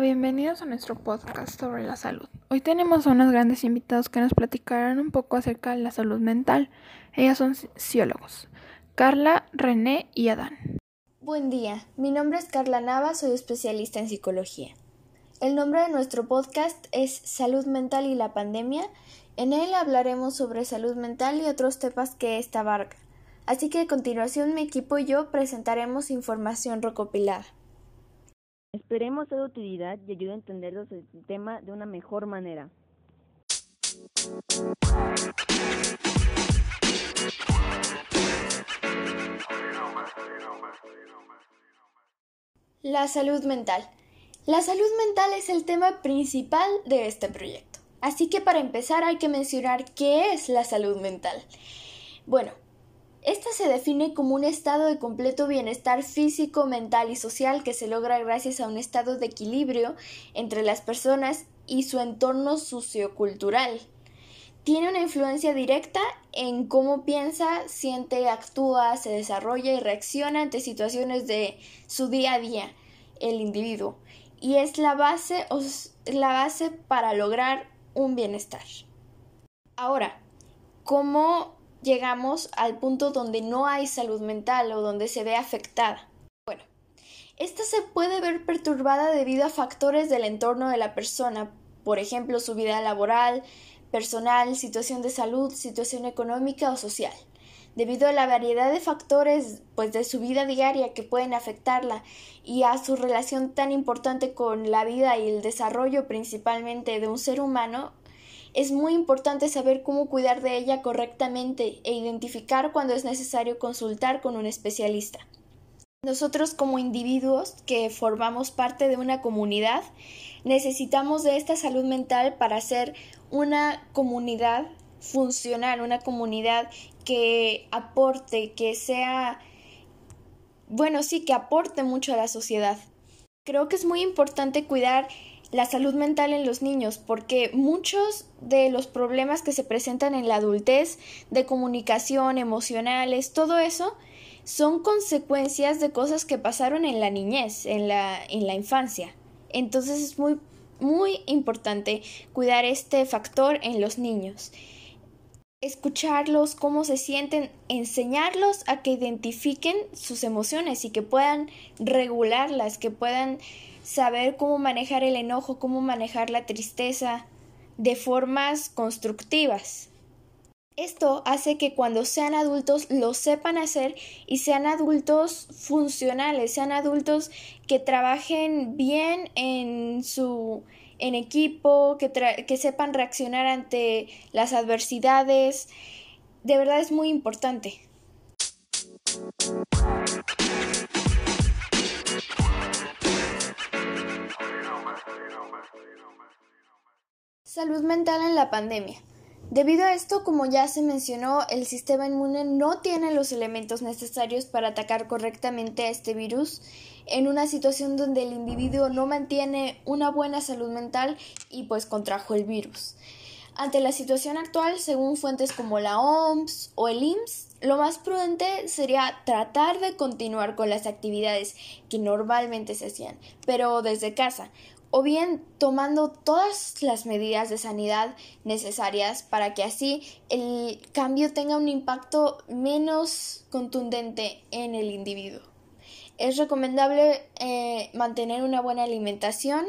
Bienvenidos a nuestro podcast sobre la salud. Hoy tenemos a unos grandes invitados que nos platicarán un poco acerca de la salud mental. Ellas son psicólogos, Carla, René y Adán. Buen día, mi nombre es Carla Nava, soy especialista en psicología. El nombre de nuestro podcast es Salud Mental y la Pandemia. En él hablaremos sobre salud mental y otros temas que esta abarca. Así que a continuación mi equipo y yo presentaremos información recopilada. Esperemos ser de utilidad y ayude a entender el tema de una mejor manera. La salud mental. La salud mental es el tema principal de este proyecto. Así que para empezar hay que mencionar qué es la salud mental. Bueno, esta se define como un estado de completo bienestar físico, mental y social que se logra gracias a un estado de equilibrio entre las personas y su entorno sociocultural. Tiene una influencia directa en cómo piensa, siente, actúa, se desarrolla y reacciona ante situaciones de su día a día el individuo y es la base, la base para lograr un bienestar. Ahora, ¿cómo llegamos al punto donde no hay salud mental o donde se ve afectada. Bueno, esta se puede ver perturbada debido a factores del entorno de la persona, por ejemplo, su vida laboral, personal, situación de salud, situación económica o social. Debido a la variedad de factores pues de su vida diaria que pueden afectarla y a su relación tan importante con la vida y el desarrollo principalmente de un ser humano, es muy importante saber cómo cuidar de ella correctamente e identificar cuando es necesario consultar con un especialista. Nosotros como individuos que formamos parte de una comunidad necesitamos de esta salud mental para ser una comunidad funcional, una comunidad que aporte, que sea, bueno, sí, que aporte mucho a la sociedad. Creo que es muy importante cuidar la salud mental en los niños, porque muchos de los problemas que se presentan en la adultez, de comunicación, emocionales, todo eso, son consecuencias de cosas que pasaron en la niñez, en la, en la infancia. Entonces es muy, muy importante cuidar este factor en los niños. Escucharlos, cómo se sienten, enseñarlos a que identifiquen sus emociones y que puedan regularlas, que puedan saber cómo manejar el enojo, cómo manejar la tristeza de formas constructivas. Esto hace que cuando sean adultos lo sepan hacer y sean adultos funcionales, sean adultos que trabajen bien en su en equipo, que, que sepan reaccionar ante las adversidades. De verdad es muy importante. Salud mental en la pandemia. Debido a esto, como ya se mencionó, el sistema inmune no tiene los elementos necesarios para atacar correctamente a este virus en una situación donde el individuo no mantiene una buena salud mental y pues contrajo el virus. Ante la situación actual, según fuentes como la OMS o el IMSS, lo más prudente sería tratar de continuar con las actividades que normalmente se hacían, pero desde casa, o bien tomando todas las medidas de sanidad necesarias para que así el cambio tenga un impacto menos contundente en el individuo. Es recomendable eh, mantener una buena alimentación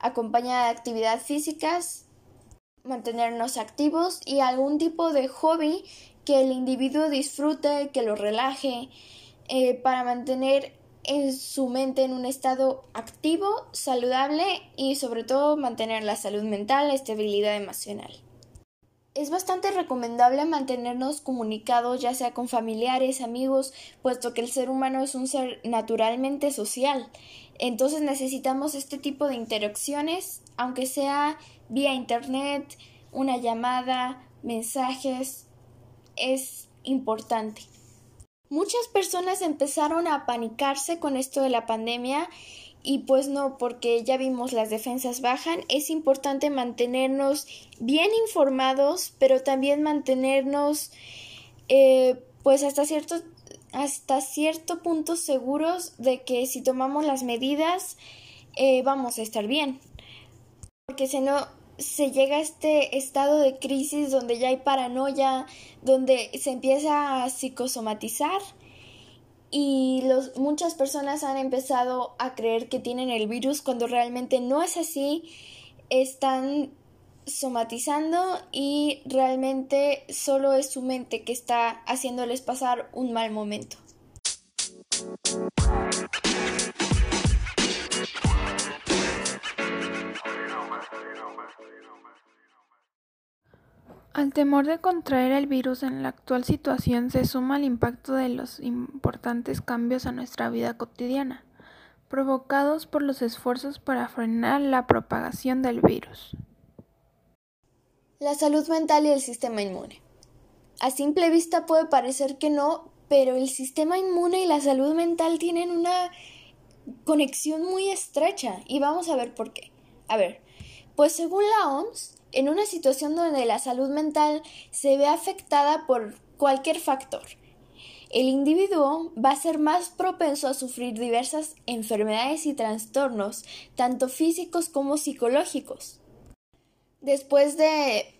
acompañada de actividad físicas, mantenernos activos y algún tipo de hobby que el individuo disfrute, que lo relaje, eh, para mantener en su mente en un estado activo, saludable y sobre todo mantener la salud mental, estabilidad emocional. Es bastante recomendable mantenernos comunicados ya sea con familiares, amigos, puesto que el ser humano es un ser naturalmente social. Entonces necesitamos este tipo de interacciones, aunque sea vía internet, una llamada, mensajes, es importante. Muchas personas empezaron a panicarse con esto de la pandemia y pues no, porque ya vimos las defensas bajan, es importante mantenernos bien informados, pero también mantenernos eh, pues hasta cierto, hasta cierto punto seguros de que si tomamos las medidas eh, vamos a estar bien. Porque si no, se llega a este estado de crisis donde ya hay paranoia, donde se empieza a psicosomatizar y los, muchas personas han empezado a creer que tienen el virus cuando realmente no es así, están somatizando y realmente solo es su mente que está haciéndoles pasar un mal momento. Al temor de contraer el virus en la actual situación se suma el impacto de los importantes cambios a nuestra vida cotidiana, provocados por los esfuerzos para frenar la propagación del virus. La salud mental y el sistema inmune. A simple vista puede parecer que no, pero el sistema inmune y la salud mental tienen una conexión muy estrecha y vamos a ver por qué. A ver, pues según la OMS, en una situación donde la salud mental se ve afectada por cualquier factor. El individuo va a ser más propenso a sufrir diversas enfermedades y trastornos, tanto físicos como psicológicos. Después de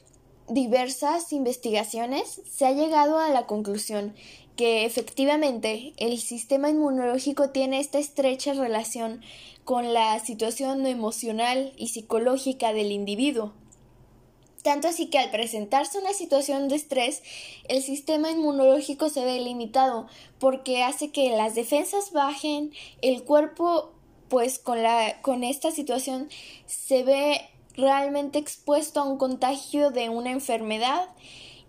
diversas investigaciones, se ha llegado a la conclusión que efectivamente el sistema inmunológico tiene esta estrecha relación con la situación emocional y psicológica del individuo. Tanto así que al presentarse una situación de estrés, el sistema inmunológico se ve limitado porque hace que las defensas bajen, el cuerpo pues con la con esta situación se ve realmente expuesto a un contagio de una enfermedad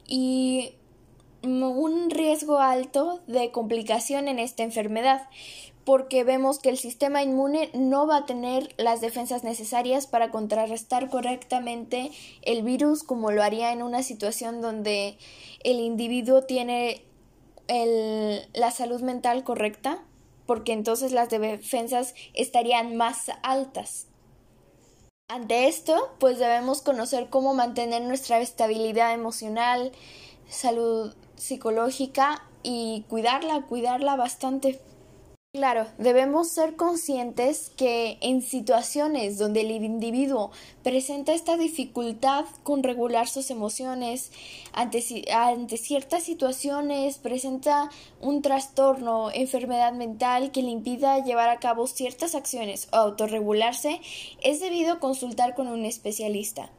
y un riesgo alto de complicación en esta enfermedad porque vemos que el sistema inmune no va a tener las defensas necesarias para contrarrestar correctamente el virus como lo haría en una situación donde el individuo tiene la salud mental correcta, porque entonces las defensas estarían más altas. Ante esto, pues debemos conocer cómo mantener nuestra estabilidad emocional, salud psicológica y cuidarla, cuidarla bastante. Claro, debemos ser conscientes que en situaciones donde el individuo presenta esta dificultad con regular sus emociones, ante, ciertas situaciones presenta un trastorno, enfermedad mental que le impida llevar a cabo ciertas acciones o autorregularse, es debido consultar con un especialista.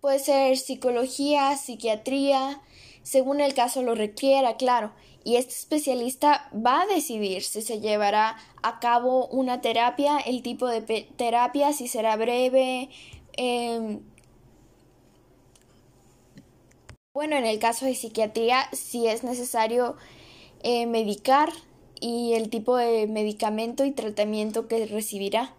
Puede ser psicología, psiquiatría, según el caso lo requiera, claro y este especialista va a decidir si se llevará a cabo una terapia, el tipo de terapia, si será breve. Em, bueno, en el caso de psiquiatría, si es necesario eh, medicar y el tipo de medicamento y tratamiento que recibirá.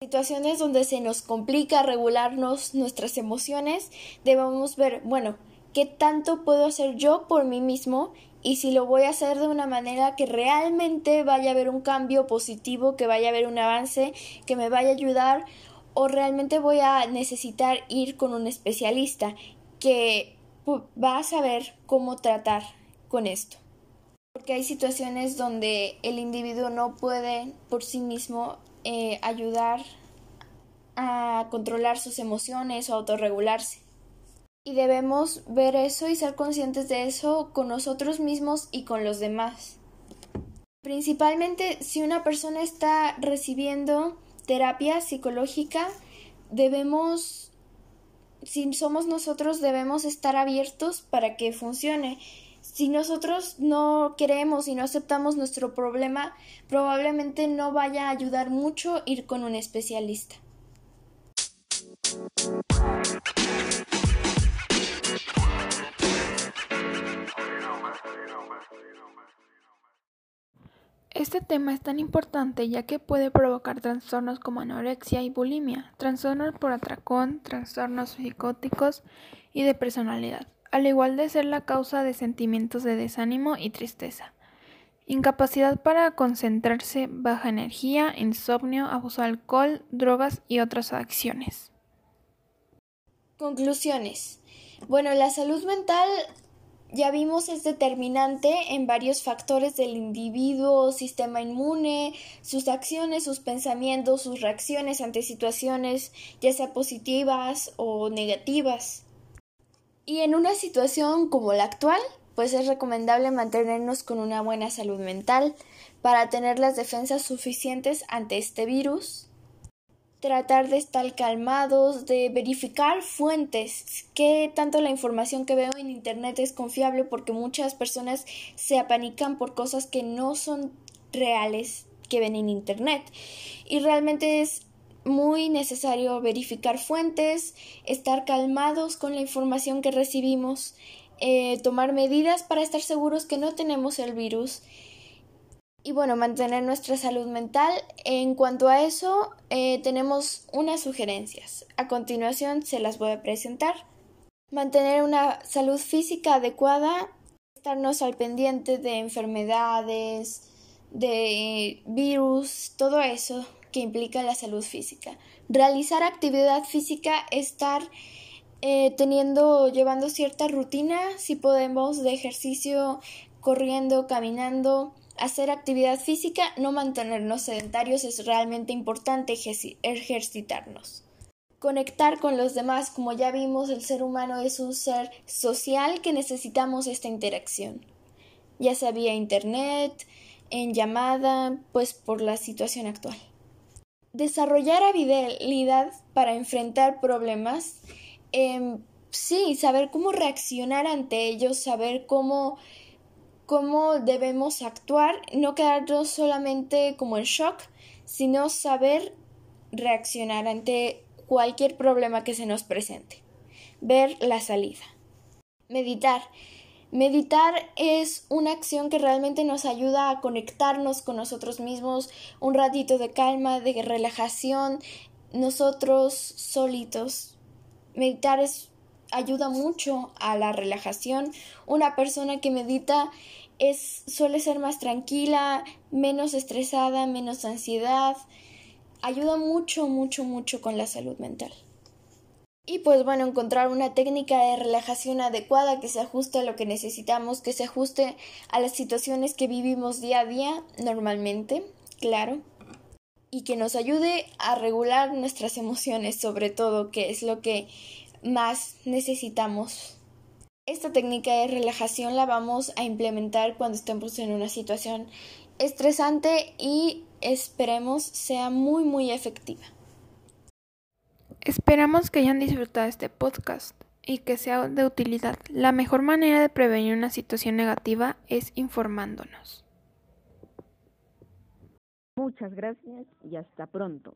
Situaciones donde se nos complica regularnos nuestras emociones, debemos ver, bueno, qué tanto puedo hacer yo por mí mismo y si lo voy a hacer de una manera que realmente vaya a haber un cambio positivo, que vaya a haber un avance, que me vaya a ayudar o realmente voy a necesitar ir con un especialista que va a saber cómo tratar con esto. Porque hay situaciones donde el individuo no puede por sí mismo eh, ayudar a controlar sus emociones o autorregularse. Y debemos ver eso y ser conscientes de eso con nosotros mismos y con los demás. Principalmente si una persona está recibiendo terapia psicológica, debemos, si somos nosotros, debemos estar abiertos para que funcione. Si nosotros no queremos y no aceptamos nuestro problema, probablemente no vaya a ayudar mucho ir con un especialista. Este tema es tan importante ya que puede provocar trastornos como anorexia y bulimia, trastornos por atracón, trastornos psicóticos y de personalidad, al igual de ser la causa de sentimientos de desánimo y tristeza. Incapacidad para concentrarse, baja energía, insomnio, abuso de alcohol, drogas y otras adicciones. Conclusiones. Bueno, la salud mental ya vimos es determinante en varios factores del individuo, sistema inmune, sus acciones, sus pensamientos, sus reacciones ante situaciones, ya sea positivas o negativas. Y en una situación como la actual, pues es recomendable mantenernos con una buena salud mental para tener las defensas suficientes ante este virus tratar de estar calmados, de verificar fuentes, que tanto la información que veo en Internet es confiable porque muchas personas se apanican por cosas que no son reales que ven en Internet. Y realmente es muy necesario verificar fuentes, estar calmados con la información que recibimos, eh, tomar medidas para estar seguros que no tenemos el virus y bueno, mantener nuestra salud mental. En cuanto a eso, eh, tenemos unas sugerencias. A continuación se las voy a presentar. Mantener una salud física adecuada, estarnos al pendiente de enfermedades, de virus, todo eso que implica la salud física. Realizar actividad física, estar eh, teniendo, llevando cierta rutina, si podemos, de ejercicio, corriendo, caminando, hacer actividad física, no mantenernos sedentarios es realmente importante ejercitarnos. Conectar con los demás, como ya vimos, el ser humano es un ser social que necesitamos esta interacción, ya sea vía internet, en llamada, pues por la situación actual. Desarrollar habilidad para enfrentar problemas, em, sí, saber cómo reaccionar ante ellos, saber cómo cómo debemos actuar, no quedarnos solamente como en shock, sino saber reaccionar ante cualquier problema que se nos presente. Ver la salida. Meditar. Meditar es una acción que realmente nos ayuda a conectarnos con nosotros mismos, un ratito de calma, de relajación, nosotros solitos. Meditar es ayuda mucho a la relajación. Una persona que medita es, suele ser más tranquila, menos estresada, menos ansiedad. Ayuda mucho, mucho, mucho con la salud mental. Y pues bueno, encontrar una técnica de relajación adecuada que se ajuste a lo que necesitamos, que se ajuste a las situaciones que vivimos día a día normalmente, claro. Y que nos ayude a regular nuestras emociones sobre todo, que es lo que más necesitamos. Esta técnica de relajación la vamos a implementar cuando estemos en una situación estresante y esperemos sea muy muy efectiva. Esperamos que hayan disfrutado este podcast y que sea de utilidad. La mejor manera de prevenir una situación negativa es informándonos. Muchas gracias y hasta pronto.